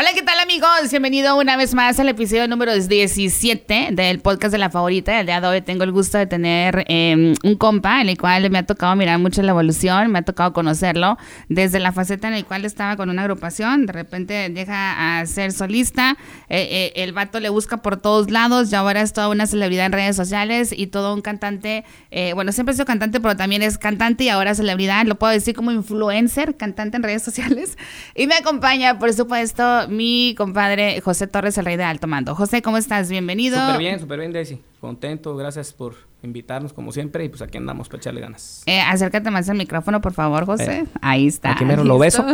Hola, ¿qué tal amigos? Bienvenido una vez más al episodio número 17 del podcast de la favorita. El día de hoy tengo el gusto de tener eh, un compa, en el cual me ha tocado mirar mucho la evolución, me ha tocado conocerlo desde la faceta en la cual estaba con una agrupación, de repente deja a ser solista, eh, eh, el vato le busca por todos lados, ya ahora es toda una celebridad en redes sociales y todo un cantante, eh, bueno, siempre ha sido cantante, pero también es cantante y ahora celebridad, lo puedo decir como influencer, cantante en redes sociales. Y me acompaña, por supuesto, mi compadre José Torres, el rey de Alto Mando. José, ¿cómo estás? Bienvenido. Súper bien, súper bien, Daisy. Contento, gracias por invitarnos como siempre y pues aquí andamos para echarle ganas. Eh, acércate más al micrófono, por favor, José. Eh, Ahí está. Aquí mero lo beso.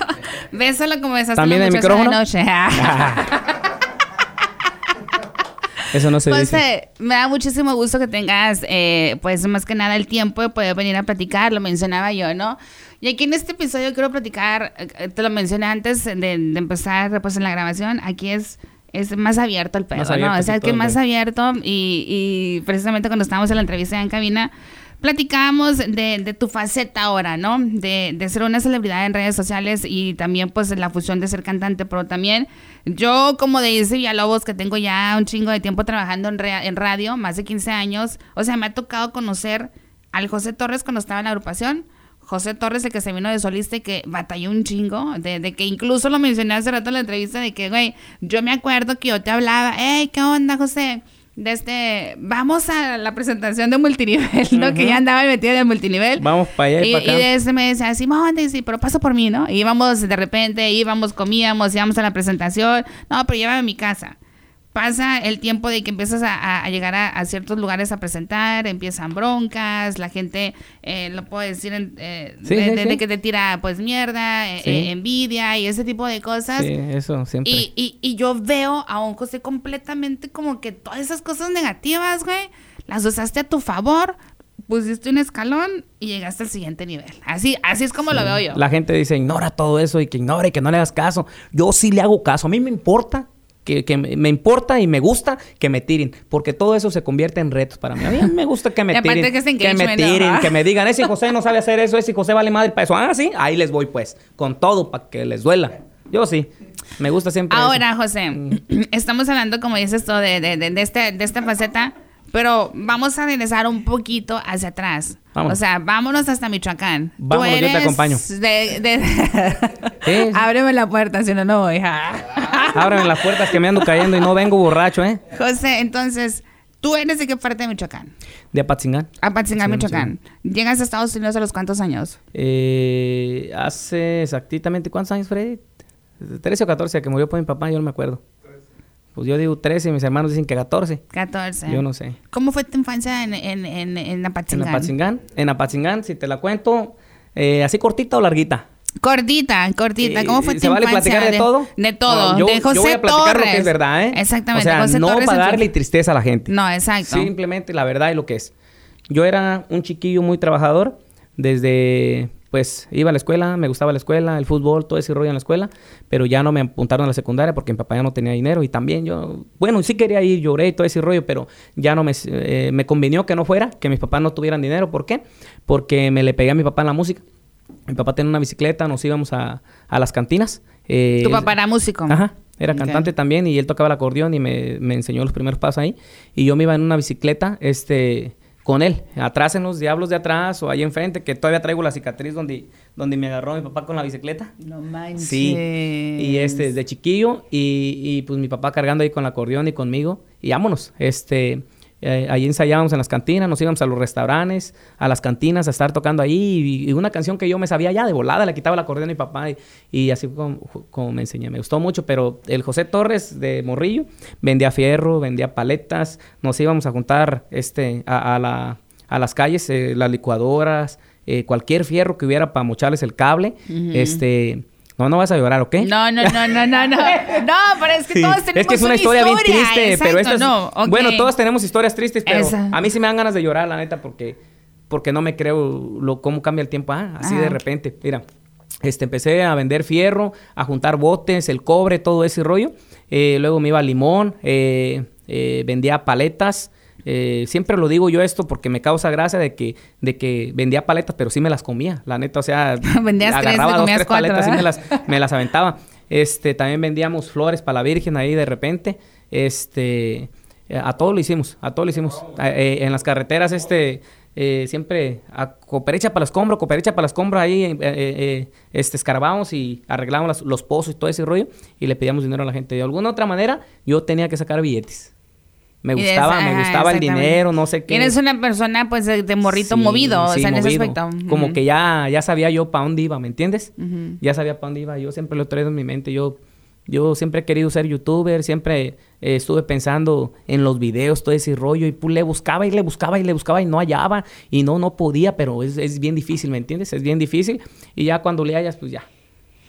Bésalo como besaste ¿También el micrófono? noche. Eso no se José, dice. me da muchísimo gusto que tengas, eh, pues más que nada el tiempo de poder venir a platicar, lo mencionaba yo, ¿no? Y aquí en este episodio quiero platicar, eh, te lo mencioné antes de, de empezar pues en la grabación, aquí es es más abierto el pedo, Más ¿no? abierto, O sea, que más abierto y, y precisamente cuando estábamos en la entrevista en cabina, platicábamos de, de tu faceta ahora, ¿no? De, de ser una celebridad en redes sociales y también pues la fusión de ser cantante, pero también yo como de dice Villalobos que tengo ya un chingo de tiempo trabajando en, radio, más de 15 años, o sea, me ha tocado conocer al José Torres cuando estaba en la agrupación. José Torres, el que se vino de solista y que batalló un chingo, de, de que incluso lo mencioné hace rato en la entrevista, de que, güey, yo me acuerdo que yo te hablaba, hey, ¿qué onda, José? De este, vamos a la presentación de multinivel, ¿no? Que ya andaba metida de multinivel. Vamos para allá y, Y, para acá. y de ese me decía, Simón, sí, pero paso por mí, ¿no? Y íbamos de repente, íbamos, comíamos, íbamos a la presentación. No, pero llévame a mi casa. Pasa el tiempo de que empiezas a, llegar a, a ciertos lugares a presentar, empiezan broncas, la gente, eh, lo puedo decir, en- eh, Sí, de, sí, de- sí. de que te tira pues mierda, eh, eh, envidia y ese tipo de cosas. Sí, eso siempre. Y, y, y yo veo a un José completamente como que todas esas cosas negativas, güey, las usaste a tu favor, pusiste un escalón y llegaste al siguiente nivel. Así, así es como lo veo yo. La gente dice, ignora todo eso y que ignore y que no le hagas caso. Yo sí le hago caso. A mí me importa. Que, que me importa y me gusta que me tiren, porque todo eso se convierte en retos para mí. A mí me gusta que me tiren, que es me tiren, que me digan, ese José no sabe hacer eso, ese José vale madre para eso. Ah, sí, ahí les voy pues, con todo para que les duela. Yo sí, me gusta siempre eso. Ahora, José, estamos hablando, como dices tú, de, de, de, de este, de esta faceta, pero vamos a regresar un poquito hacia atrás. Vámonos. O sea, vámonos hasta Michoacán. Tú Vámonos, yo te eres acompaño. de- de- Sí. Ábreme la puerta, si no, no voy. Ábreme las puertas que me ando cayendo y no vengo borracho, ¿eh? José, entonces, ¿tú eres de qué parte de Michoacán? De Apatzingán. Apatzingán, Sí, Michoacán. ¿Llegas a Estados Unidos a los cuántos años? Eh, hace exactamente, ¿cuántos años, Freddy? 13 o 14, que murió por mi papá, yo no me acuerdo. Pues yo digo 13 y mis hermanos dicen que 14. 14. Yo no sé. ¿Cómo fue tu infancia en, en, en, en En Apatzingán? Apatzingán. En Apatzingán, si te la cuento, eh, así cortita o larguita. Cortita, cortita. Eh, ¿Cómo fue ¿se tu vale infancia? platicar de todo? De todo. No, yo, de José yo voy a platicar Torres. lo que es verdad, ¿eh? Exactamente. O sea, José no Torres para darle tristeza a la gente. No, exacto. Simplemente la verdad y lo que es. Yo era un chiquillo muy trabajador. Desde, pues, iba a la escuela, me gustaba la escuela, el fútbol, todo ese rollo en la escuela. Pero ya no me apuntaron a la secundaria porque mi papá ya no tenía dinero. Y también yo, bueno, sí quería ir, lloré y todo ese rollo, pero ya no me, eh, me convenió que no fuera, que mis papás no tuvieran dinero. ¿Por qué? Porque me le pegué a mi papá en la música. Mi papá tenía una bicicleta, nos íbamos a, a las cantinas. Eh, Tu papá era músico. Ajá, era cantante también y él tocaba el acordeón y me, me enseñó los primeros pasos ahí. Y yo me iba en una bicicleta, este, con él, atrás en los diablos de atrás o ahí enfrente, que todavía traigo la cicatriz donde, donde me agarró mi papá con la bicicleta. No manches. Sí, y este, desde chiquillo, y, y, pues mi papá cargando ahí con el acordeón y conmigo, y vámonos, este, eh, ahí ensayábamos en las cantinas, nos íbamos a los restaurantes, a las cantinas, a estar tocando ahí, y, y una canción que yo me sabía ya de volada, le quitaba el acordeón a mi papá, y, y así como, como me enseñé, me gustó mucho, pero el José Torres de Morrillo vendía fierro, vendía paletas, nos íbamos a juntar, este, a, a la, a las calles, eh, las licuadoras, eh, cualquier fierro que hubiera para mocharles el cable, este... No, no vas a llorar, ¿ok? No, no, no, no, no, no. No, pero es que Sí. todos tenemos Es que es una historia, bien triste, exacto, pero esta es- no, ok. Bueno, todos tenemos historias tristes, pero Esa. a mí sí me dan ganas de llorar, la neta, porque, porque no me creo lo, cómo cambia el tiempo. Ah, así Ajá. de repente. Mira, este, empecé a vender fierro, a juntar botes, el cobre, todo ese rollo. Eh, luego me iba a limón, eh, eh, vendía paletas. Eh, siempre lo digo yo esto porque me causa gracia de que, de que vendía paletas, pero sí me las comía, la neta, o sea, Vendías agarraba dos, tres cuatro, paletas y me ¿verdad? las, me las aventaba. Este, también vendíamos flores para la Virgen ahí de repente. Este, a todo lo hicimos, a todo lo hicimos. Eh, en las carreteras, este, eh, siempre a cooperecha para la escombro, cooperecha para la escombro ahí, eh, eh, este, escarbamos y arreglamos los pozos y todo ese rollo y le pedíamos dinero a la gente. De alguna otra manera, yo tenía que sacar billetes. Me gustaba, me gustaba el dinero, no sé qué. Eres una persona, pues, de, morrito movido, o sea, en ese aspecto. Como que ya, ya sabía yo para dónde iba, ¿me entiendes? Ya sabía para dónde iba. Yo siempre lo he traído en mi mente. Yo yo siempre he querido ser youtuber, siempre eh, estuve pensando en los videos, todo ese rollo, y pues, le buscaba y le buscaba y le buscaba y no hallaba, y no, no podía, pero es, es bien difícil, ¿me entiendes? Es bien difícil, y ya cuando le hallas, pues ya,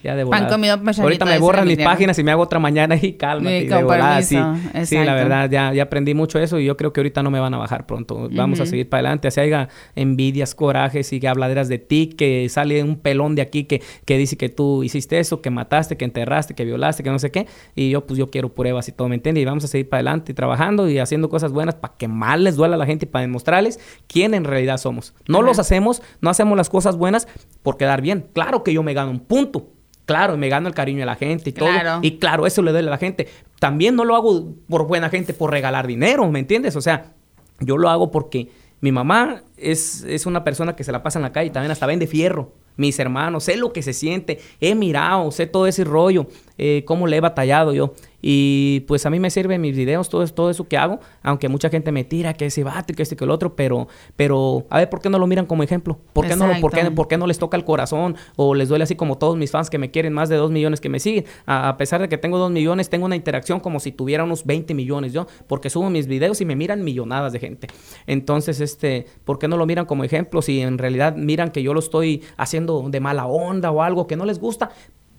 ya de volada. Ahorita me borran mis páginas y me hago otra mañana y calma. de volada, sí. sí, la verdad, ya, ya aprendí mucho eso y yo creo que ahorita no me van a bajar pronto. Vamos a seguir para adelante. Así haya envidias, corajes y habladeras de ti, que sale un pelón de aquí que, que dice que tú hiciste eso, que mataste, que enterraste, que violaste, que no sé qué. Y yo, pues yo quiero pruebas y todo, ¿me entiendes? Y vamos a seguir para adelante y trabajando y haciendo cosas buenas para que más les duela a la gente y para demostrarles quién en realidad somos. No los hacemos, no hacemos las cosas buenas por quedar bien. Claro que yo me gano un punto Claro, me gano el cariño de la gente y todo. Y claro, eso le duele a la gente. También no lo hago por buena gente, por regalar dinero, ¿me entiendes? O sea, yo lo hago porque mi mamá es, es una persona que se la pasa en la calle y también hasta vende fierro mis hermanos, sé lo que se siente, he mirado, sé todo ese rollo, eh, cómo le he batallado yo. Y pues a mí me sirven mis videos, todo, todo eso que hago, aunque mucha gente me tira que ese bate, que este, que el otro, pero, pero a ver, ¿por qué no lo miran como ejemplo? ¿Por qué, no, por qué, por qué no les toca el corazón? O les duele así como todos mis fans que me quieren, más de dos millones que me siguen. A, pesar de que tengo dos millones, tengo una interacción como si tuviera unos 20 millones yo, porque subo mis videos y me miran millonadas de gente. Entonces, este, ¿por qué no lo miran como ejemplo? Si en realidad miran que yo lo estoy haciendo de mala onda o algo que no les gusta,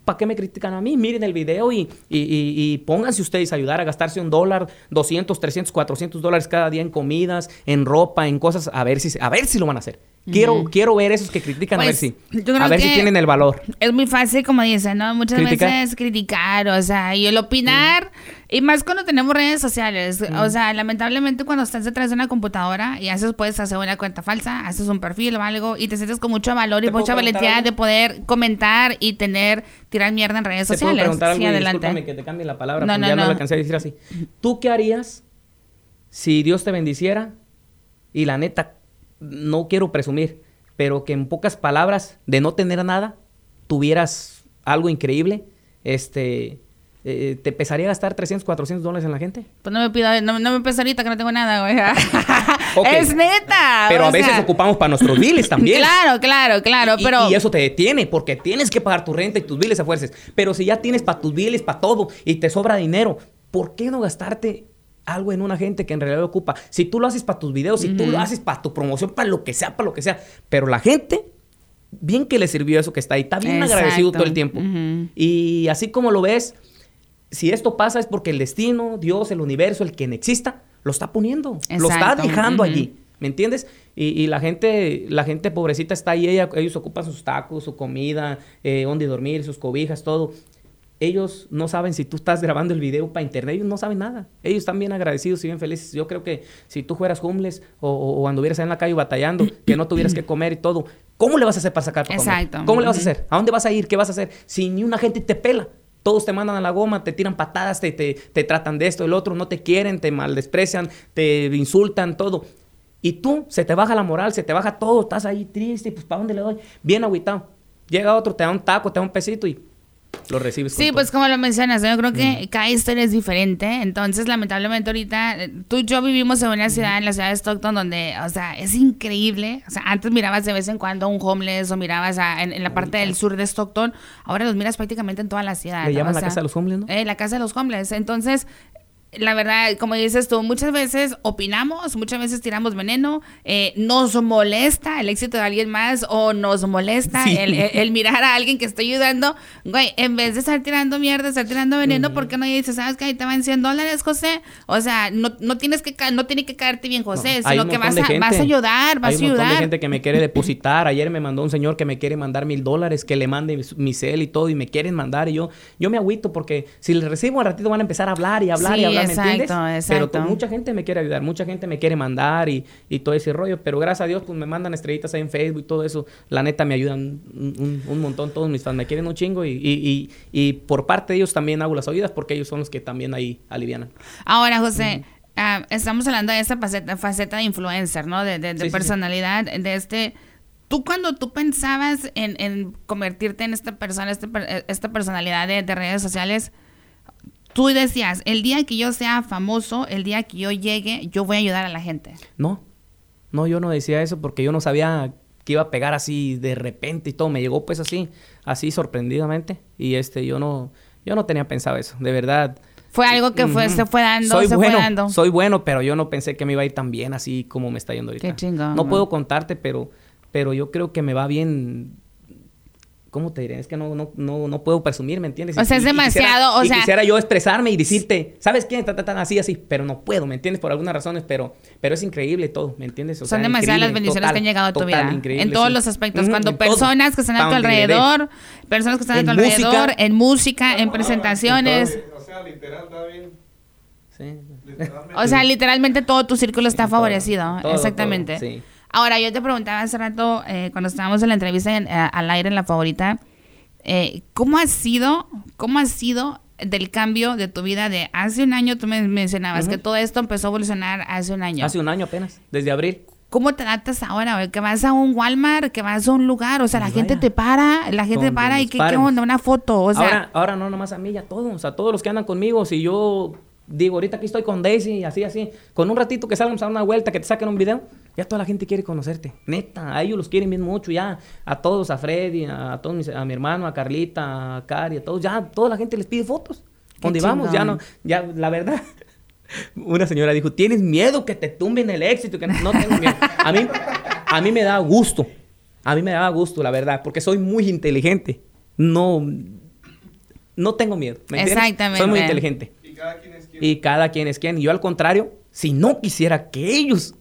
¿para qué me critican a mí? Miren el video y, y, pónganse ustedes a ayudar a gastarse un dólar, 200, 300, 400 dólares cada día en comidas, en ropa, en cosas, a ver si, a ver si lo van a hacer. Quiero, quiero ver esos que critican a ver pues, si, a ver si tienen el valor. Es muy fácil, como dicen, ¿no? Muchas veces criticar, o sea, y el opinar, y más cuando tenemos redes sociales. O sea, lamentablemente cuando estás detrás de una computadora y haces, puedes hacer una cuenta falsa, haces un perfil o algo, y te sientes con mucho valor y mucha valentía de poder comentar y tener, tirar mierda en redes sociales. Puedo preguntar algo? Discúlpame que te cambie la palabra, no, no, ya no, no lo alcancé a decir así. ¿Tú qué harías si Dios te bendiciera y la neta no quiero presumir, pero que en pocas palabras, de no tener nada, tuvieras algo increíble, este, eh, ¿te pesaría gastar 300, 400 dólares en la gente? Pues no me pida, no, me pesa ahorita que no tengo nada, güey. Es neta. Pero a veces ocupamos para nuestros biles también. claro, claro, claro, y, pero... Y, eso te detiene porque tienes que pagar tu renta y tus biles a fuerzas. Pero si ya tienes para tus biles, para todo, y te sobra dinero, ¿por qué no gastarte algo en una gente que en realidad ocupa. Si tú lo haces para tus videos, si tú lo haces para tu promoción, para lo que sea, para lo que sea. Pero la gente, bien que le sirvió eso que está ahí, está bien agradecido todo el tiempo. Y así como lo ves, si esto pasa es porque el destino, Dios, el universo, el quien exista, lo está poniendo, lo está dejando allí. ¿Me entiendes? Y, la gente, la gente pobrecita está ahí, ellos ocupan sus tacos, su comida, eh, donde dormir, sus cobijas, todo ellos no saben si tú estás grabando el video para internet, ellos no saben nada. Ellos están bien agradecidos y bien felices. Yo creo que si tú fueras homeless o, o, anduvieras en la calle batallando, que no tuvieras que comer y todo, ¿cómo le vas a hacer para sacar para Exacto. ¿Cómo le vas a hacer? ¿A dónde vas a ir? ¿Qué vas a hacer? Si ni una gente te pela. Todos te mandan a la goma, te tiran patadas, te, te, te tratan de esto, el otro, no te quieren, te maldesprecian, te insultan, todo. Y tú, se te baja la moral, se te baja todo, estás ahí triste, pues ¿para dónde le doy? Bien agüitado. Llega otro, te da un taco, te da un pesito y lo recibes. Sí, pues como lo mencionas, yo creo que cada historia es diferente. Entonces, lamentablemente ahorita, tú y yo vivimos en una ciudad, en la ciudad de Stockton, donde, o sea, es increíble. O sea, antes mirabas de vez en cuando un homeless o mirabas en, la parte del sur de Stockton. Ahora los miras prácticamente en toda la ciudad. Le llaman la casa de los homeless, ¿no? Eh, la casa de los homeless. Entonces, la verdad, como dices tú, muchas veces opinamos, muchas veces tiramos veneno, eh, nos molesta el éxito de alguien más o nos molesta el, mirar a alguien que está ayudando. Güey, en vez de estar tirando mierda, estar tirando veneno, ¿por qué no dices, sabes que ahí te van 100 dólares, José? O sea, no, no, tienes que no tiene que caerte bien, José, sino que vas a, vas a ayudar, vas a ayudar. Hay gente que me quiere depositar. Ayer me mandó un señor que me quiere mandar mil dólares, que le mande mi cel y todo, y me quieren mandar. Y yo, yo me agüito porque si le recibo al ratito van a empezar a hablar y hablar y hablar entiendes? Pero mucha gente me quiere ayudar, mucha gente me quiere mandar y, y, todo ese rollo, pero gracias a Dios pues me mandan estrellitas ahí en Facebook y todo eso, la neta me ayudan un, un, montón, todos mis fans me quieren un chingo y, y, y, por parte de ellos también hago las oídas porque ellos son los que también ahí alivianan. Ahora, José, ah, estamos hablando de esa faceta, faceta de influencer, ¿no? De, de, personalidad, de este... Tú cuando tú pensabas en, en convertirte en esta persona, este, esta personalidad de, de redes sociales, tú decías, el día que yo sea famoso, el día que yo llegue, yo voy a ayudar a la gente. No, no, yo no decía eso porque yo no sabía que iba a pegar así de repente y todo. Me llegó pues así, así sorprendidamente. Y este, yo no, yo no tenía pensado eso, de verdad. Fue algo que fue, se fue dando, soy se bueno, fue dando. Soy bueno, pero yo no pensé que me iba a ir tan bien así como me está yendo ahorita. Qué chingón. No puedo contarte, pero, pero yo creo que me va bien ¿cómo te diré? Es que no, no, no, no puedo presumir, ¿me entiendes? O sea, es demasiado, o sea... quisiera yo expresarme y decirte, ¿sabes qué? Tan, así, así, pero no puedo, ¿me entiendes? Por algunas razones, pero, pero es increíble todo, ¿me entiendes? Son demasiadas las bendiciones que han llegado a tu vida. En todos los aspectos. Cuando personas que están a tu alrededor, personas que están a tu alrededor, en música, en presentaciones... o sea, literal, bien. Sí. O sea, literalmente todo tu círculo está favorecido. Exactamente. sí. Ahora, yo te preguntaba hace rato, eh, cuando estábamos en la entrevista eh, al aire en la favorita, eh, ¿cómo ha sido, cómo ha sido del cambio de tu vida de hace un año? Tú me mencionabas que todo esto empezó a evolucionar hace un año. Hace un año apenas, desde abril. ¿Cómo te adaptas ahora? Que vas a un Walmart, que vas a un lugar, o sea, la gente te para, la gente te para y que qué onda, una foto, o sea. Ahora, ahora no nomás a mí, a todos, o sea, todos los que andan conmigo, si yo digo, ahorita aquí estoy con Daisy, así, así, con un ratito que salgamos a una vuelta, que te saquen un video, ya toda la gente quiere conocerte. Neta, a ellos los quieren bien mucho, ya. A todos, a Freddy, a todos a mi hermano, a Carlita, a Cari, a todos, ya toda la gente les pide fotos. ¿Dónde vamos? Ya no, ya, la verdad. Una señora dijo, ¿tienes miedo que te tumben el éxito? Que no, tengo miedo. A mí, a mí me da gusto. A mí me da gusto, la verdad, porque soy muy inteligente. No, no tengo miedo. Exactamente. Soy muy inteligente. Y cada quien es quien. Y cada quien es quien. Y yo al contrario, si no quisiera que ellos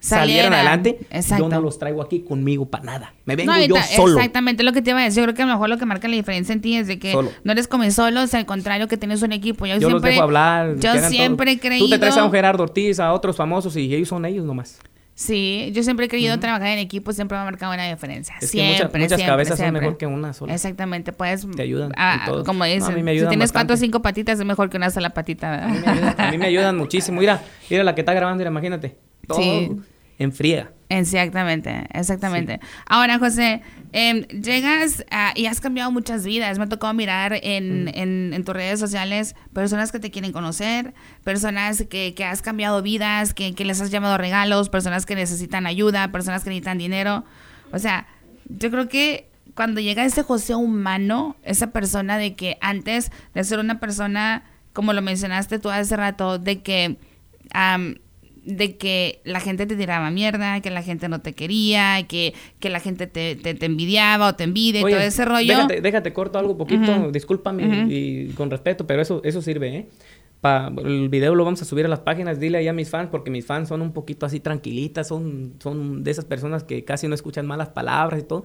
salieran adelante, yo no los traigo aquí conmigo para nada. Me vengo yo solo. Exactamente lo que te iba a decir. Yo creo que a lo mejor lo que marca la diferencia en ti es de que no eres como solos, al contrario que tienes un equipo. Yo, siempre, los dejo hablar. Yo siempre he creído... Tú te traes a un Gerardo Ortiz, a otros famosos y ellos son ellos nomás. Sí, yo siempre he querido trabajar en equipo, siempre me ha marcado una diferencia. siempre, muchas, cabezas son mejor que una sola. Exactamente, puedes... Te ayudan. como dices, a mí me si tienes cuatro o cinco patitas, es mejor que una sola patita. A mí, me ayudan, a mí me ayudan muchísimo. Mira, mira la que está grabando, imagínate. Todo. Sí enfría. Exactamente, exactamente. Ahora, José, em, llegas y has cambiado muchas vidas. Me ha tocado mirar en, mm. en, en, tus redes sociales personas que te quieren conocer, personas que, que has cambiado vidas, que, que, les has llamado regalos, personas que necesitan ayuda, personas que necesitan dinero. O sea, yo creo que cuando llega ese José humano, esa persona de que antes de ser una persona, como lo mencionaste tú hace rato, de que de que la gente te tiraba mierda, que la gente no te quería, que, que la gente te, te, envidiaba o te envidia y todo ese rollo. Déjate, déjate corto algo poquito, discúlpame y con respeto, pero eso, eso sirve, ¿eh? El video lo vamos a subir a las páginas, dile ahí a mis fans, porque mis fans son un poquito así tranquilitas, son, son de esas personas que casi no escuchan malas palabras y todo,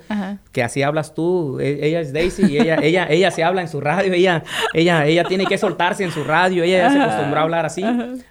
que así hablas tú, e, ella es Daisy y ella, ella, ella se habla en su radio, ella, ella, ella tiene que soltarse en su radio, ella ya se acostumbró a hablar así,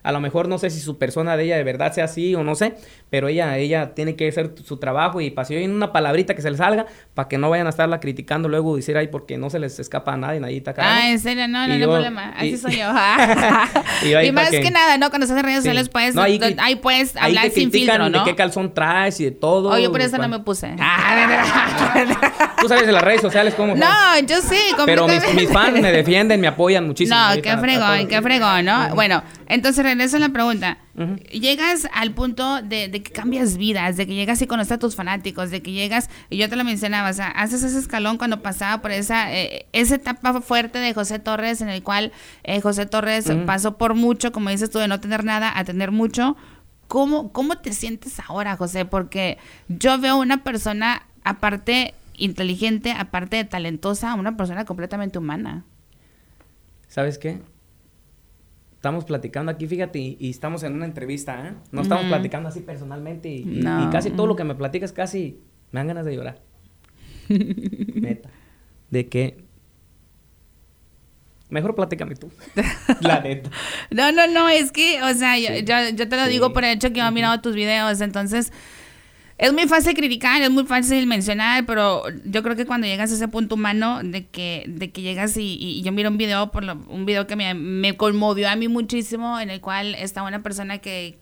a lo mejor no sé si su persona de ella de verdad sea así o no sé, pero ella, ella tiene que hacer su trabajo y pasó en una palabrita que se le salga, para que no vayan a estarla criticando luego y decir, ay, porque no se les escapa a nadie, nadie está acá. Ah, en serio, no, no, no hay problema, así soy yo. y, más que... nada, ¿no? Cuando estás en redes sociales puedes, ahí, puedes hablar sin filtro, ¿no? de qué calzón traes y de todo. Oye, por eso no me puse. Tú sabes de las redes sociales cómo No, yo sí. Pero mis, fans me defienden, me apoyan muchísimo. No, qué fregón, qué fregón, ¿no? Bueno, entonces regreso a la pregunta. Llegas al punto de, que cambias vidas, de que llegas y conoces a tus fanáticos, de que llegas, y yo te lo mencionaba, o sea, haces ese escalón cuando pasaba por esa, eh, esa etapa fuerte de José Torres, en el cual eh, José Torres pasó por mucho, como dices tú, de no tener nada a tener mucho. ¿Cómo, ¿Cómo te sientes ahora, José? Porque yo veo una persona, aparte inteligente, aparte de talentosa, una persona completamente humana. ¿Sabes qué? Estamos platicando aquí, fíjate, y, estamos en una entrevista, ¿eh? No estamos platicando así personalmente y, casi todo lo que me platicas casi me dan ganas de llorar. Neta. De que Mejor platícame tú. la neta. No, no, no, es que, o sea, yo, yo, te lo digo por el hecho que yo he mirado tus videos, entonces es muy fácil criticar, es muy fácil mencionar, pero yo creo que cuando llegas a ese punto humano de que, de que llegas y, yo miro un video, por un video que me, conmovió a mí muchísimo, en el cual está una persona que,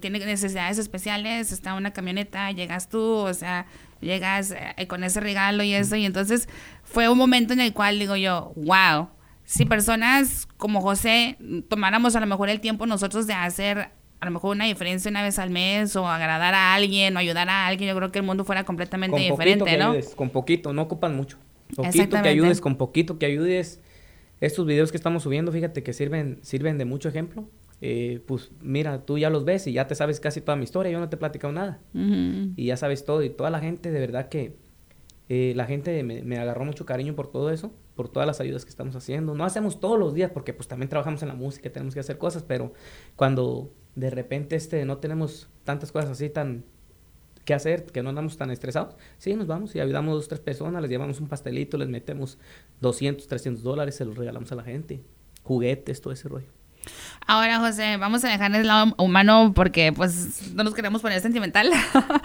tiene necesidades especiales, está una camioneta, llegas tú, o sea, llegas eh, con ese regalo y eso, y entonces fue un momento en el cual digo yo, wow, si personas como José tomáramos a lo mejor el tiempo nosotros de hacer a lo mejor una diferencia una vez al mes o agradar a alguien o ayudar a alguien, yo creo que el mundo fuera completamente diferente, ¿no? con poquito, no ocupan mucho. Poquito que ayudes, con poquito que ayudes. Estos videos que estamos subiendo, fíjate que sirven, sirven de mucho ejemplo. Eh, pues mira, tú ya los ves y ya te sabes casi toda mi historia, yo no te he platicado nada. Y ya sabes todo y toda la gente, de verdad que eh, la gente me, me, agarró mucho cariño por todo eso, por todas las ayudas que estamos haciendo. No hacemos todos los días porque pues también trabajamos en la música, tenemos que hacer cosas, pero cuando de repente este, no tenemos tantas cosas así tan que hacer, que no andamos tan estresados, sí, nos vamos y ayudamos a dos, tres personas, les llevamos un pastelito, les metemos 200, 300 dólares, se los regalamos a la gente, juguetes, todo ese rollo. Ahora, José, vamos a dejar el lado humano porque pues no nos queremos poner sentimental.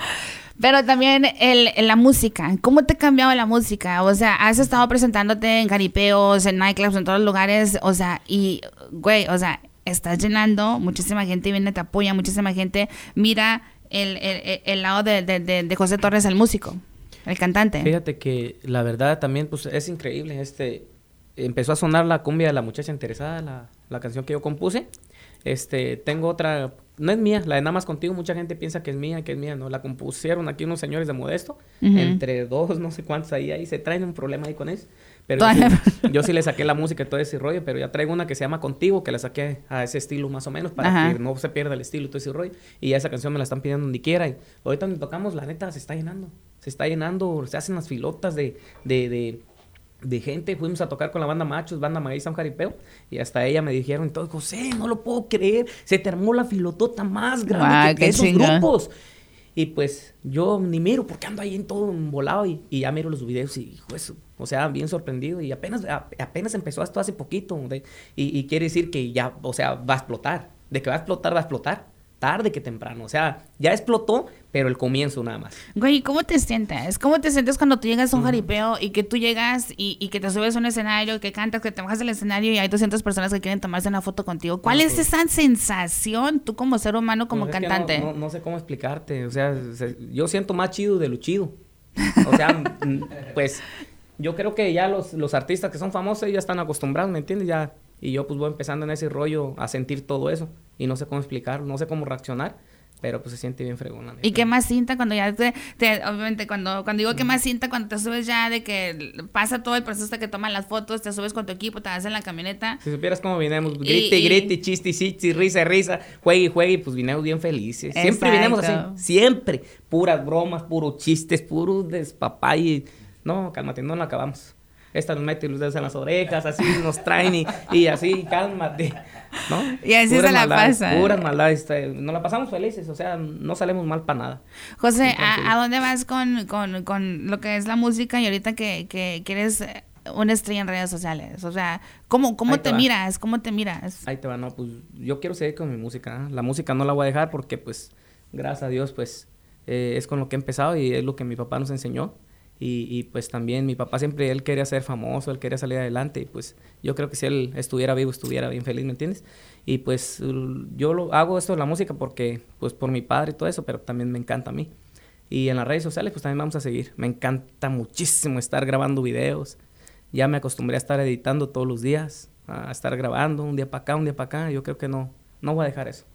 Pero también el, la música. ¿Cómo te ha cambiado la música? O sea, has estado presentándote en caripeos, en nightclubs, en todos los lugares. O sea, y, güey, o sea, estás llenando, muchísima gente viene, te apoya, muchísima gente mira el, el, el lado de, de, de, José Torres, el músico, el cantante. Fíjate que la verdad también pues es increíble, este empezó a sonar la cumbia de la muchacha interesada, la, la canción que yo compuse. Este, tengo otra, no es mía, la de Nada más contigo, mucha gente piensa que es mía, que es mía, no, la compusieron aquí unos señores de Modesto, entre dos, no sé cuántos ahí, ahí se traen un problema ahí con eso. Pero yo sí, le saqué la música y todo ese rollo, pero ya traigo una que se llama Contigo, que la saqué a ese estilo más o menos, para que no se pierda el estilo y todo ese rollo. Y esa canción me la están pidiendo donde quiera. Y ahorita donde tocamos, la neta, se está llenando. Se está llenando, se hacen las filotas de, de, de, gente. Fuimos a tocar con la banda Machos, banda Maíz San Jaripeo, y hasta ella me dijeron y todo, José, no lo puedo creer, se te armó la filotota más grande que, esos grupos. Y pues yo ni miro porque ando ahí en todo volado y, y ya miro los videos y, hijo, eso o sea, bien sorprendido. Y apenas, apenas empezó esto hace poquito. y, quiere decir que ya, o sea, va a explotar. De que va a explotar, va a explotar. Tarde que temprano. O sea, ya explotó, pero el comienzo nada más. Güey, ¿cómo te sientes? ¿Cómo te sientes cuando tú llegas a un jaripeo y que tú llegas y, que te subes a un escenario, que cantas, que te bajas del escenario y hay 200 personas que quieren tomarse una foto contigo? ¿Cuál es esa sensación tú como ser humano, como pues cantante? No, no, sé cómo explicarte. O sea, yo siento más chido de lo chido. O sea, pues yo creo que ya los, los artistas que son famosos ya están acostumbrados, ¿me entiendes? Ya, y yo pues voy empezando en ese rollo a sentir todo eso y no sé cómo explicar, no sé cómo reaccionar. Pero pues se siente bien fregona. ¿Y qué más cinta cuando ya te, obviamente cuando, cuando digo que más cinta, cuando te subes ya de que pasa todo el proceso hasta que toman las fotos, te subes con tu equipo, te vas en la camioneta. Si supieras cómo vinimos, grite, grite, chiste, chiste, risa, risa, juegue y juegue, pues vinimos bien felices. Siempre vinimos así, siempre. Puras bromas, puros chistes, puros despapay no, cálmate, no la acabamos. Esta nos mete los dedos en las orejas, así nos traen y, así, cálmate. ¿no? Y así se la pasa. Puras maldades. Este, nos la pasamos felices, o sea, no salimos mal para nada. José, ¿a, dónde vas con, con, con, lo que es la música y ahorita que, que, eres una estrella en redes sociales? O sea, ¿cómo, cómo te, miras? ¿Cómo te miras? Ahí te va, no, pues yo quiero seguir con mi música. La música no la voy a dejar porque, pues, gracias a Dios, pues, eh, es con lo que he empezado y es lo que mi papá nos enseñó. Y, y, pues también mi papá siempre, él quería ser famoso, él quería salir adelante y pues yo creo que si él estuviera vivo estuviera bien feliz, ¿me entiendes? Y pues yo lo hago esto de la música porque, pues por mi padre y todo eso, pero también me encanta a mí. Y en las redes sociales pues también vamos a seguir. Me encanta muchísimo estar grabando videos. Ya me acostumbré a estar editando todos los días, a estar grabando un día para acá, un día para acá. Yo creo que no, no voy a dejar eso.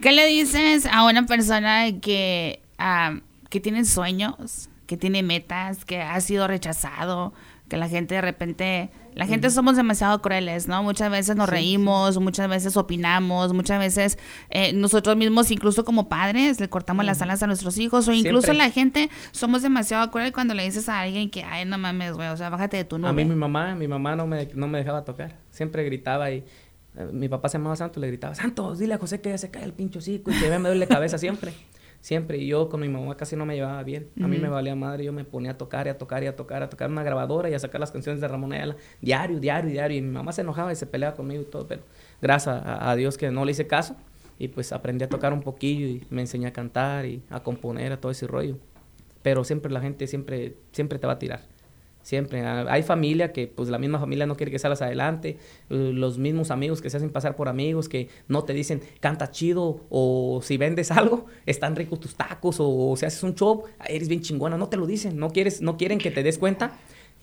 ¿Qué le dices a una persona que, uh, que tiene sueños? Que tiene metas, que ha sido rechazado, que la gente de repente, la gente somos demasiado crueles, ¿no? Muchas veces nos reímos, muchas veces opinamos, muchas veces eh, nosotros mismos, incluso como padres, le cortamos las alas a nuestros hijos, o incluso la gente somos demasiado crueles cuando le dices a alguien que, ay, no mames, güey, o sea, bájate de tu nube. A mí mi mamá, mi mamá no me, no me dejaba tocar, siempre gritaba y eh, mi papá se llamaba Santo, le gritaba, Santos, dile a José que ya se cae el pincho cico y que me duele la cabeza siempre. siempre. Y yo con mi mamá casi no me llevaba bien. A mí me valía madre, yo me ponía a tocar y a tocar y a tocar, a tocar una grabadora y a sacar las canciones de Ramón Ayala diario, diario, diario. Y mi mamá se enojaba y se peleaba conmigo y todo, pero gracias a, Dios que no le hice caso. Y pues aprendí a tocar un poquillo y me enseñé a cantar y a componer, a todo ese rollo. Pero siempre la gente siempre, siempre te va a tirar. Siempre. Ah, hay familia que, pues la misma familia no quiere que salgas adelante. Los mismos amigos que se hacen pasar por amigos, que no te dicen, canta chido, o si vendes algo, están ricos tus tacos, o, si haces un show, eres bien chingona. No te lo dicen, no, quieres, no quieren que te des cuenta.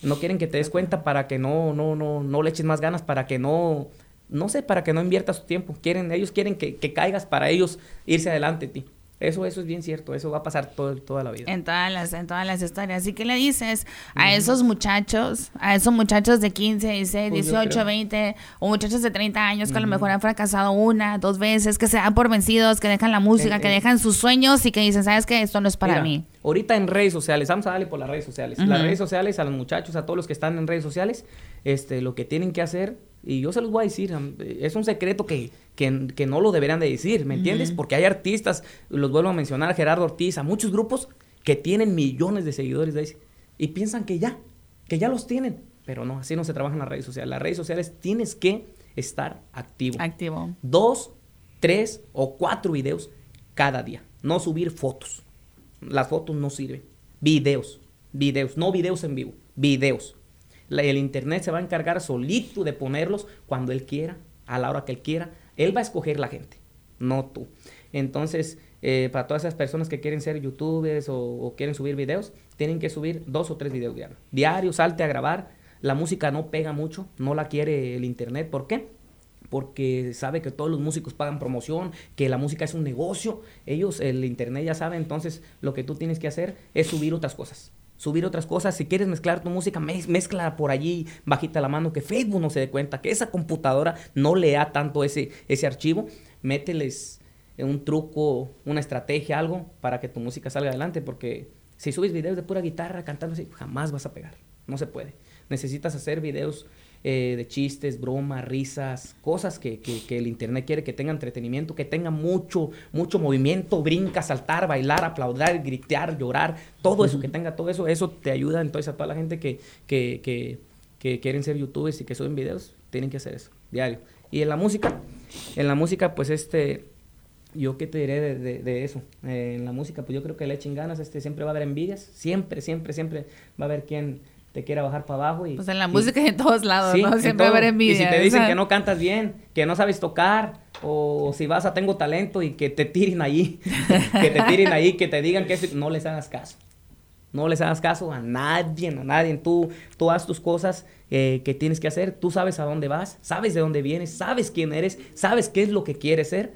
No quieren que te des cuenta para que no, no, no, no le eches más ganas, para que no, no sé, para que no inviertas tu tiempo. Quieren, ellos quieren que, que caigas para ellos irse adelante ti. Eso, eso es bien cierto, eso va a pasar todo, toda la vida. En todas las, en todas las historias. ¿Y qué le dices a esos muchachos, a esos muchachos de 15, 16, 18, 20, o muchachos de 30 años que a lo mejor han fracasado una, dos veces, que se dan por vencidos, que dejan la música, eh, que eh. dejan sus sueños y que dicen, ¿sabes qué? Esto no es para mí. Ahorita en redes sociales, vamos a darle por las redes sociales. Las redes sociales, a los muchachos, a todos los que están en redes sociales, este, lo que tienen que hacer y yo se los voy a decir, es un secreto que, que, no lo deberían de decir, ¿me entiendes? Porque hay artistas, los vuelvo a mencionar, Gerardo Ortiz, a muchos grupos que tienen millones de seguidores de ahí, y piensan que ya, que ya los tienen. Pero no, así no se trabaja en las redes sociales. Las redes sociales tienes que estar activo. Activo. Dos, tres o cuatro videos cada día. No subir fotos. Las fotos no sirven. Videos. Videos. No videos en vivo. Videos el Internet se va a encargar solito de ponerlos cuando él quiera, a la hora que él quiera. Él va a escoger la gente, no tú. Entonces, eh, para todas esas personas que quieren ser youtubers o, quieren subir videos, tienen que subir dos o tres videos diarios. Diario, salte a grabar. La música no pega mucho, no la quiere el Internet. ¿Por qué? porque sabe que todos los músicos pagan promoción, que la música es un negocio, ellos, el internet ya sabe, entonces lo que tú tienes que hacer es subir otras cosas subir otras cosas. Si quieres mezclar tu música, mezcla por allí bajita la mano, que Facebook no se dé cuenta, que esa computadora no lea tanto ese, ese archivo. Mételes un truco, una estrategia, algo para que tu música salga adelante, porque si subes videos de pura guitarra cantando así, jamás vas a pegar. No se puede. Necesitas hacer videos eh, de chistes, bromas, risas, cosas que, que, el Internet quiere que tenga entretenimiento, que tenga mucho, mucho movimiento, brinca, saltar, bailar, aplaudir, gritar, llorar, todo eso, que tenga todo eso, eso te ayuda entonces a toda la gente que, que, que, que quieren ser youtubers y que suben videos, tienen que hacer eso, diario. Y en la música, en la música, pues este, yo qué te diré de, de, eso. Eh, en la música, pues yo creo que le echen ganas, este, siempre va a haber envidias, siempre, siempre, siempre va a haber quien te quiera bajar para abajo. Y, pues en la música en todos lados, ¿no? Siempre haber envidia. Y si te dicen que no cantas bien, que no sabes tocar, o si vas a tengo talento y que te tiren ahí, que te tiren ahí, que te digan que eso, no les hagas caso. No les hagas caso a nadie, a nadie. Tú, tú haz tus cosas eh, que tienes que hacer. Tú sabes a dónde vas, sabes de dónde vienes, sabes quién eres, sabes qué es lo que quieres ser.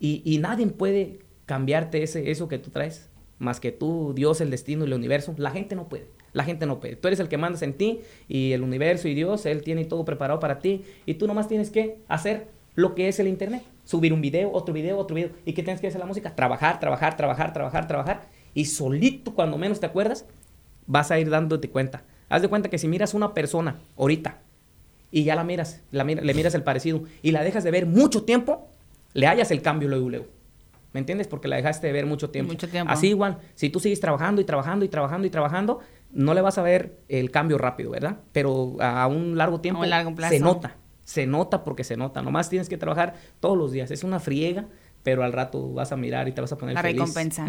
Y, y nadie puede cambiarte ese, eso que tú traes, más que tú, Dios, el destino y el universo. La gente no puede. La gente no puede. Tú eres el que mandas en ti y el universo y Dios, Él tiene todo preparado para ti y tú nomás tienes que hacer lo que es el Internet. Subir un video, otro video, otro video. ¿Y qué tienes que hacer la música? Trabajar, trabajar, trabajar, trabajar, trabajar. Y solito, cuando menos te acuerdas, vas a ir dándote cuenta. Haz de cuenta que si miras una persona ahorita y ya la miras, la le miras el parecido y la dejas de ver mucho tiempo, le hallas el cambio luego, luego. ¿Me entiendes? Porque la dejaste de ver mucho tiempo. Mucho tiempo. Así igual, si tú sigues trabajando y trabajando y trabajando y trabajando, no le vas a ver el cambio rápido, ¿verdad? Pero a un largo tiempo se nota, se nota porque se nota. Nomás tienes que trabajar todos los días. Es una friega, pero al rato vas a mirar y te vas a poner la recompensa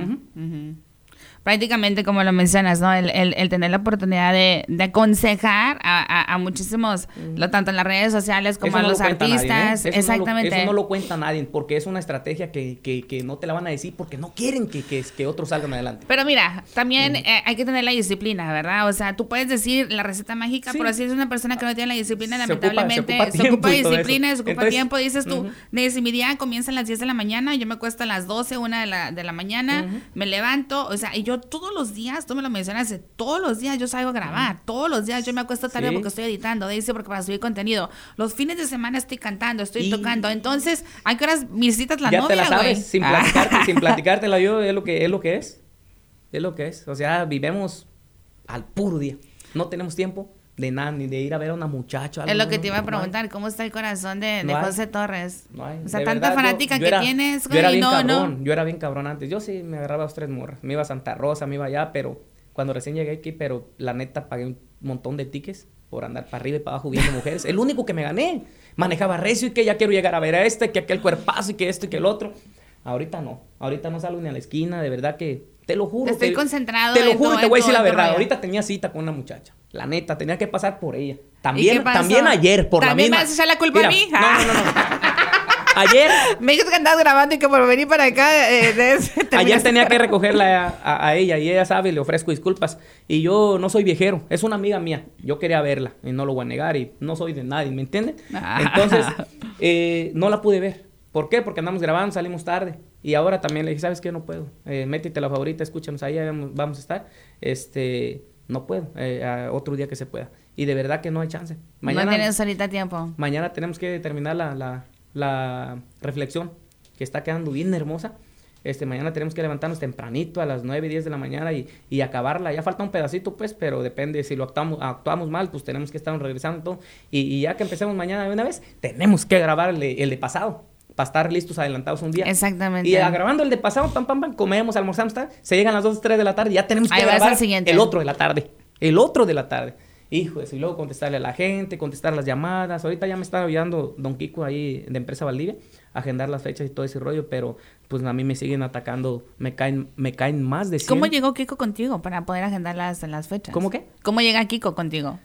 prácticamente como lo mencionas, ¿no? El, el, tener la oportunidad de, de aconsejar a, a, muchísimos, lo, tanto en las redes sociales como a los artistas. ¿eh? Exactamente. No lo, eso no lo cuenta nadie, porque es una estrategia que, que, que, no te la van a decir porque no quieren que, que, que otros salgan adelante. Pero mira, también eh, hay que tener la disciplina, ¿verdad? O sea, tú puedes decir la receta mágica, pero si es una persona que no tiene la disciplina, lamentablemente se ocupa, disciplina, se ocupa tiempo. Dices tú, si mi día comienza a las 10 de la mañana, yo me cuesto a las 12, 1 de la, de la mañana, me levanto, o sea, y yo todos los días, tú me lo mencionaste, todos los días yo salgo a grabar, todos los días yo me acuesto tarde porque estoy editando, dice porque para subir contenido. Los fines de semana estoy cantando, estoy tocando. Entonces, ¿a qué horas visitas la ya novia, te la sabes, sin platicarte, sin platicártela yo, es lo que es lo que es. Es lo que es. O sea, vivemos al puro día. No tenemos tiempo de nada, ni de ir a ver a una muchacha. es lo que te iba a no preguntar, ¿cómo está el corazón de, No de. José Torres? No hay. O sea, De tanta verdad, yo- fanática yo que era- tienes, Yo era güey, bien no, no. cabrón, yo era bien cabrón antes. Yo sí me agarraba dos, tres morras. Me iba a Santa Rosa, me iba allá, pero cuando recién llegué aquí, pero la neta pagué un montón de tickets por andar para arriba y para abajo viendo mujeres. El único que me gané. Manejaba recio y que ya quiero llegar a ver a este, que aquel cuerpazo y que esto y que el otro. Ahorita no. Ahorita no salgo ni a la esquina, de verdad que te lo juro. Estoy te- concentrado Te lo juro y te voy a decir la verdad. Ahorita tenía cita con una muchacha. La neta, tenía que pasar por ella. También, también ayer, por ¿También la me misma. vas a echar la culpa a mí? No, no, no. no. Ayer Me dijiste que andabas grabando y que por venir para acá. eh, de- Ayer tenía que recogerla a, a- a ella y ella sabe, le ofrezco disculpas. Y yo no soy viejero, es una amiga mía. Yo quería verla y no lo voy a negar y no soy de nadie, ¿me entienden? Ah. Entonces, eh, no la pude ver. ¿Por qué? Porque andamos grabando, salimos tarde. Y ahora también le dije, ¿sabes qué? No puedo. Eh, métete la favorita, escúchanos ahí, vamos, a estar. Este, no puedo, eh, a otro día que se pueda. Y de verdad que no hay chance. no tienes ahorita tiempo. Mañana tenemos que terminar la, la, la reflexión, que está quedando bien hermosa. Este, mañana tenemos que levantarnos tempranito a las 9, 10 de la mañana y, y acabarla. Ya falta un pedacito, pues, pero depende si lo actuamos, actuamos mal, pues tenemos que estar regresando. Y, y ya que empecemos mañana de una vez, tenemos que grabar el de pasado, para estar listos, adelantados un día. Exactamente. Y grabando el de pasado, pam, pam, pam, comemos, almorzamos, tal, se llegan las 2, 3 de la tarde ya tenemos que Ahí grabar siguiente. el otro de la tarde. El otro de la tarde. Hijo y luego contestarle a la gente, contestar las llamadas. Ahorita ya me está ayudando Don Kiko ahí de Empresa Valdivia, a agendar las fechas y todo ese rollo, pero pues a mí me siguen atacando, me caen, me caen más de 100. ¿Cómo llegó Kiko contigo para poder agendar las, las fechas? ¿Cómo qué? ¿Cómo llega Kiko contigo?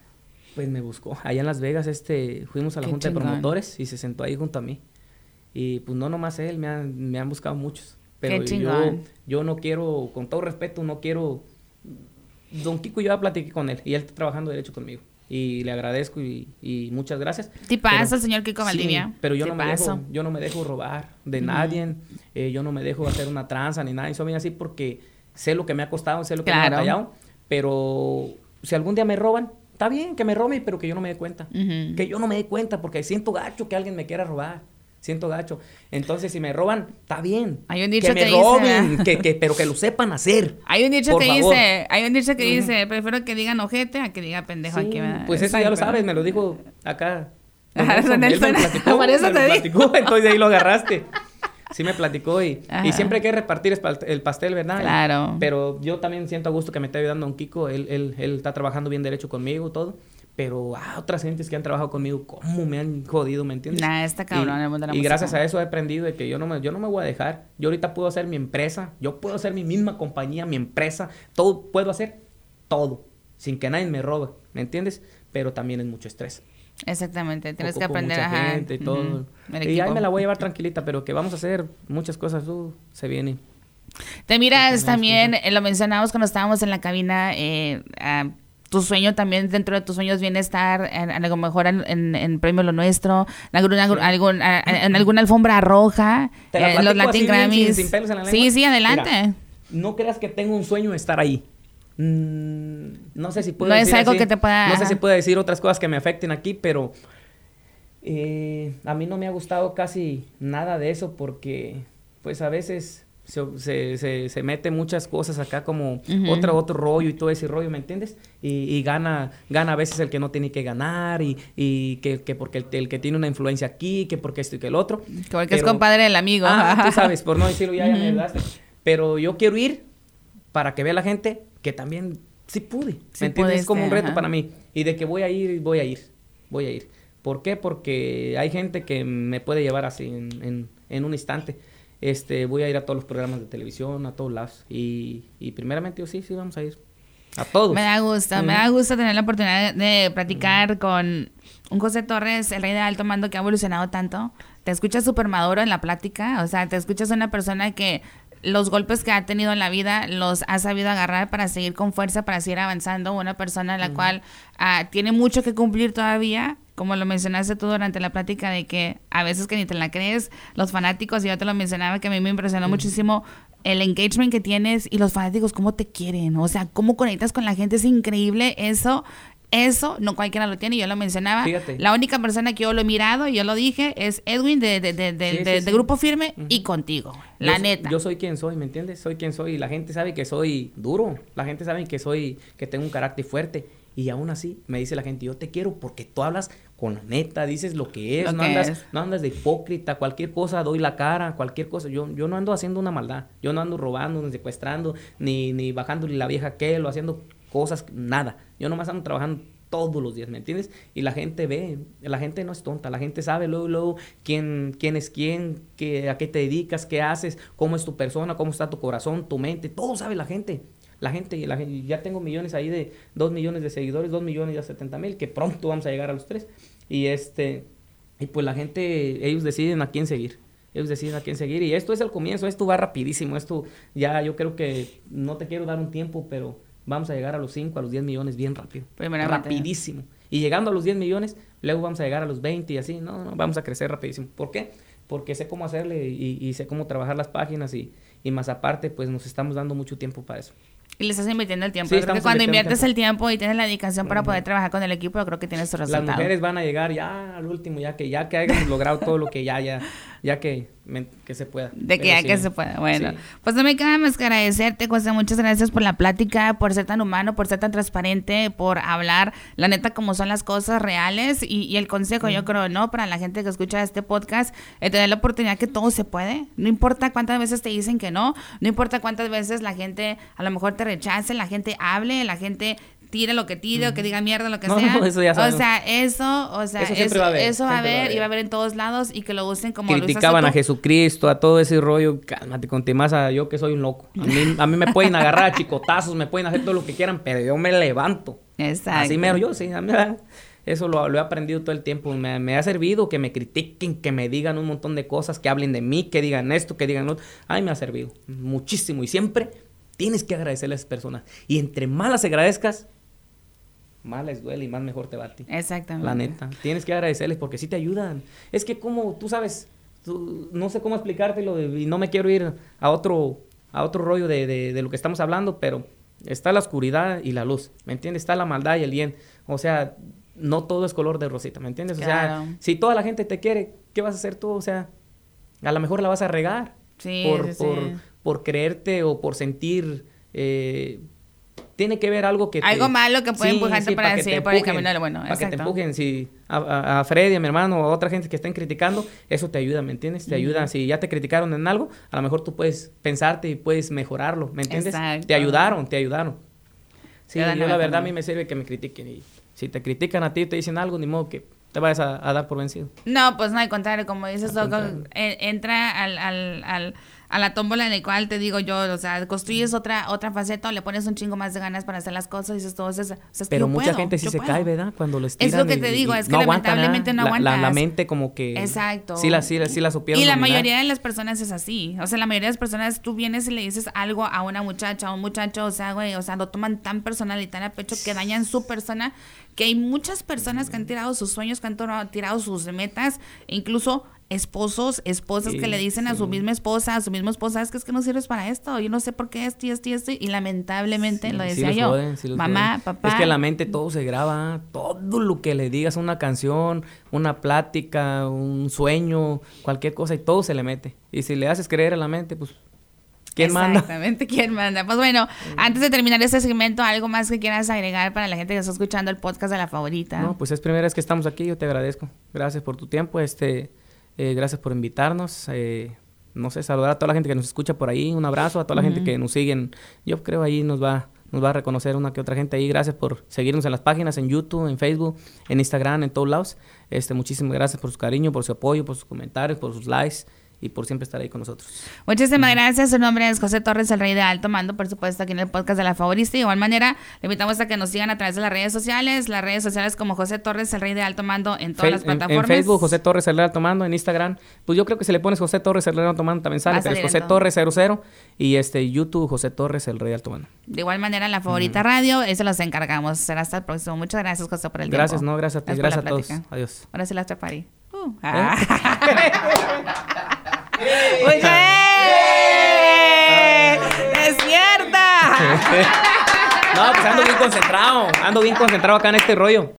Pues me buscó. Allá en Las Vegas, este, fuimos a la Qué junta chingón. de promotores y se sentó ahí junto a mí. Y pues no nomás él, me han, me han buscado muchos. Pero Qué yo, yo no quiero, con todo respeto, no quiero... Don Kiko yo ya platiqué con él y él está trabajando derecho conmigo. Y le agradezco y, y muchas gracias. Pero- el señor Kiko Sí, Valdivia. pero yo no, me dejo, yo no me dejo robar de nadie, eh, yo no me dejo hacer una tranza ni nada, y soy así porque sé lo que me ha costado, sé lo que me Claro. ha batallado, pero si algún día me roban, está bien que me roben, pero que yo no me dé cuenta, Ujú. que yo no me dé cuenta porque siento gacho que alguien me quiera robar. Siento gacho. Entonces, si me roban, está bien. Hay un dicho que me que dice, roben, que, que- pero que lo sepan hacer. Hay un dicho que favor. dice, hay un dicho que dice, prefiero que digan ojete a que diga pendejo Sí, aquí. ¿verdad? pues eso ya lo sabes, me lo dijo acá. Nelson, él me platicó, me lo platicó, entonces de ahí lo agarraste. Sí me platicó y, y siempre hay que repartir el pastel, ¿verdad? Claro. Pero yo también siento a gusto que me esté ayudando Don Kiko, él, él, él está trabajando bien derecho conmigo, todo. Pero ah, otras gentes que han trabajado conmigo, ¿cómo me han jodido, me entiendes? Nah, está cabrón Y- el mundo de la Y música. gracias a eso he aprendido de que yo no, me, yo no me voy a dejar. Yo ahorita puedo hacer mi empresa, yo puedo hacer mi misma compañía, mi empresa, todo, puedo hacer todo, sin que nadie me robe, ¿me entiendes? Pero también es mucho estrés. Exactamente, tienes que aprender mucha ajá, gente y todo. ahí me la voy a llevar tranquilita, pero que vamos a hacer muchas cosas, uh, se viene. Te miras también, eh, lo mencionamos cuando estábamos en la cabina, eh, ah, tu sueño también, dentro de tus sueños viene estar en, a lo mejor en, en- en Premio Lo Nuestro, en alguna, Sí. algún- a- a- en alguna alfombra roja, Te la eh, en los Latin Grammys. sin- sin pelos en la sí, sí, adelante. Mira, no creas que tengo un sueño de estar ahí. Mm, no sé si puedo No es decir algo así. que te pueda- No sé si puedo decir otras cosas que me afecten aquí, pero eh, a mí no me ha gustado casi nada de eso porque, pues a veces se, se, se, se mete muchas cosas acá como Ujú. otro, otro rollo y todo ese rollo, ¿me entiendes? Y, y gana, gana a veces el que no tiene que ganar y, y que, que porque el, el que tiene una influencia aquí, que porque esto y que el otro. Que Porque es Pero- compadre del amigo. Ah, tú sabes, por no decirlo ya, ya me ayudaste. Pero yo quiero ir para que vea la gente que también sí pude. Sí ¿Me entiendes? Es como un reto ajá. para mí. Y de que voy a ir, voy a ir. Voy a ir. ¿Por qué? Porque hay gente que me puede llevar así en, en- en un instante. Este, voy a ir a todos los programas de televisión, a todos lados. Y, y primeramente yo sí, sí, vamos a ir. A todos. Me da gusto, me da gusto tener la oportunidad de platicar con un José Torres, el rey de alto mando que ha evolucionado tanto. Te escuchas súper maduro en la plática, o sea, te escuchas una persona que los golpes que ha tenido en la vida los ha sabido agarrar para seguir con fuerza, para seguir avanzando. Una persona la cual ah, tiene mucho que cumplir todavía, como lo mencionaste tú durante la plática, de que a veces que ni te la crees, los fanáticos, y yo te lo mencionaba, que a mí me impresionó muchísimo el engagement que tienes y los fanáticos cómo te quieren, o sea, cómo conectas con la gente, es increíble eso. Eso no cualquiera lo tiene, yo lo mencionaba. Fíjate. La única persona que yo lo he mirado y yo lo dije es Edwin de, de, de, de- Sí, de- sí, de sí. Grupo Firme y contigo, la neta. Yo soy quien soy, ¿me entiendes? Soy quien soy y la gente sabe que soy duro. La gente sabe que soy, que tengo un carácter fuerte. Y aún así me dice la gente, yo te quiero porque tú hablas con la neta, dices lo que es, no, andas, no andas de hipócrita, cualquier cosa doy la cara, cualquier cosa. Yo, yo no ando haciendo una maldad, yo no ando robando, ni secuestrando, ni, ni bajándole la vieja que lo haciendo cosas, nada. Yo nomás ando trabajando todos los días, ¿me entiendes? Y la gente ve, la gente no es tonta, la gente sabe luego, luego quién, quién es quién, qué, a qué te dedicas, qué haces, cómo es tu persona, cómo está tu corazón, tu mente, todo sabe la gente. La gente, la gente, ya tengo millones ahí de dos millones de seguidores, dos millones y setenta mil, que pronto vamos a llegar a los tres. Y este, y pues la gente, ellos deciden a quién seguir. Ellos deciden a quién seguir. Y esto es el comienzo, esto va rapidísimo. Esto ya yo creo que no te quiero dar un tiempo, pero vamos a llegar a los 5, a los 10 millones bien rápido. Rapidísimo. Y llegando a los 10 millones, luego vamos a llegar a los 20 y así. No, no, vamos a crecer rapidísimo. ¿Por qué? Porque sé cómo hacerle y, sé cómo trabajar las páginas y, y más aparte, pues nos estamos dando mucho tiempo para eso. Y le estás invirtiendo el tiempo. porque cuando inviertes el tiempo y tienes la dedicación para poder trabajar con el equipo, yo creo que tienes tu resultado. Las mujeres van a llegar ya al último, ya que ya que hayamos logrado todo lo que ya, ya, ya que que se pueda. De que ya que se pueda. Bueno, pues no me queda más que agradecerte, José. Muchas gracias por la plática, por ser tan humano, por ser tan transparente, por hablar la neta como son las cosas reales y, el consejo, yo creo, ¿no? Para la gente que escucha este podcast, el tener la oportunidad que todo se puede. No importa cuántas veces te dicen que no, no importa cuántas veces la gente a lo mejor te rechace, la gente hable, la gente tire lo que tire o que diga mierda, lo que sea. eso ya o sea, eso, o sea, eso, va a haber, eso va a haber, y va a haber en todos lados y que lo usen como Criticaban a Jesucristo, a todo ese rollo, cálmate, con a yo que soy un loco. A mí, a mí me pueden agarrar a chicotazos, me pueden hacer todo lo que quieran, pero yo me levanto. Exacto. Así mero yo, sí. eso lo, lo, he aprendido todo el tiempo. Me, me, ha servido que me critiquen, que me digan un montón de cosas, que hablen de mí, que digan esto, que digan lo otro. Ay, me ha servido muchísimo. Y siempre tienes que agradecerle a esas personas. Y entre más las agradezcas, más les duele y más mejor te va a ti. Exactamente. La neta. Tienes que agradecerles porque sí te ayudan. Es que como, tú sabes, no sé cómo explicártelo y no me quiero ir a otro, a otro rollo de, de, lo que estamos hablando, pero está la oscuridad y la luz, ¿me entiendes? Está la maldad y el bien. O sea, no todo es color de rosita, ¿me entiendes? O sea, si toda la gente te quiere, ¿qué vas a hacer tú? O sea, a lo mejor la vas a regar. Sí, por, Por, por creerte o por sentir... Eh, tiene que ver algo que... Algo malo que puede empujarte para, el camino bueno. Para que te empujen, si a, a, Freddy, a mi hermano, o a otra gente que estén criticando, eso te ayuda, ¿me entiendes? Te ayuda, si ya te criticaron en algo, a lo mejor tú puedes pensarte y puedes mejorarlo, ¿me entiendes? Te ayudaron, te ayudaron. Sí, yo la verdad a mí me sirve que me critiquen y si te critican a ti y te dicen algo, ni modo que te vayas a, dar por vencido. No, pues no, al contrario, como dices, entra al, al a la tómbola en la cual te digo yo, o sea, construyes otra otra faceta o le pones un chingo más de ganas para hacer las cosas y dices todo eso. Pero mucha gente sí se cae, ¿verdad? Cuando les tiran Es lo que te digo, es que lamentablemente no aguantas. La, mente como que... Exacto. Sí la, sí, sí la supieron Y la mayoría de las personas es así. O sea, la mayoría de las personas, tú vienes y le dices algo a una muchacha, a un muchacho, o sea, güey, o sea, lo toman tan personal y tan a pecho que dañan su persona, que hay muchas personas que han tirado sus sueños, que han tirado sus metas, e incluso esposos, esposas que le dicen a su misma esposa, a su mismo esposa, es que es que no sirves para esto, yo no sé por qué esto y esto y esto, y lamentablemente lo decía yo, mamá, papá. Es que la mente todo se graba, todo lo que le digas, una canción, una plática, un sueño, cualquier cosa, y todo se le mete. Y si le haces creer a la mente, pues ¿Quién manda? Exactamente, ¿quién manda? Pues bueno, antes de terminar este segmento, ¿algo más que quieras agregar para la gente que está escuchando el podcast de la favorita? No, pues es primera vez que estamos aquí, yo te agradezco. Gracias por tu tiempo. Este, eh, gracias por invitarnos. Eh, no sé, saludar a toda la gente que nos escucha por ahí. Un abrazo a toda la gente que nos siguen. Yo creo ahí nos va, nos va a reconocer una que otra gente ahí. Gracias por seguirnos en las páginas, en YouTube, en Facebook, en Instagram, en todos lados. Este, muchísimas gracias por su cariño, por su apoyo, por sus comentarios, por sus likes y por siempre estar ahí con nosotros. Muchísimas gracias. Su nombre es José Torres, el rey de alto mando, por supuesto, aquí en el podcast de la favorita. De igual manera, le invitamos a que nos sigan a través de las redes sociales, las redes sociales como José Torres, el rey de alto mando en todas las plataformas. En, Facebook, José Torres, el rey de alto mando, en Instagram, pues yo creo que si le pones José Torres, el rey de alto mando también sale, pero es José Torres 00 y este YouTube, José Torres, el rey de alto mando. De igual manera, la favorita radio, eso los encargamos. Será hasta el próximo. Muchas gracias, José, por el tiempo. Gracias, no, gracias a ti, gracias, a todos. Adiós. Ahora sí la party. Uh, ¿Eh? ¡Muy bien! ¡Despierta! no, pues ando bien concentrado. Ando bien concentrado acá en este rollo.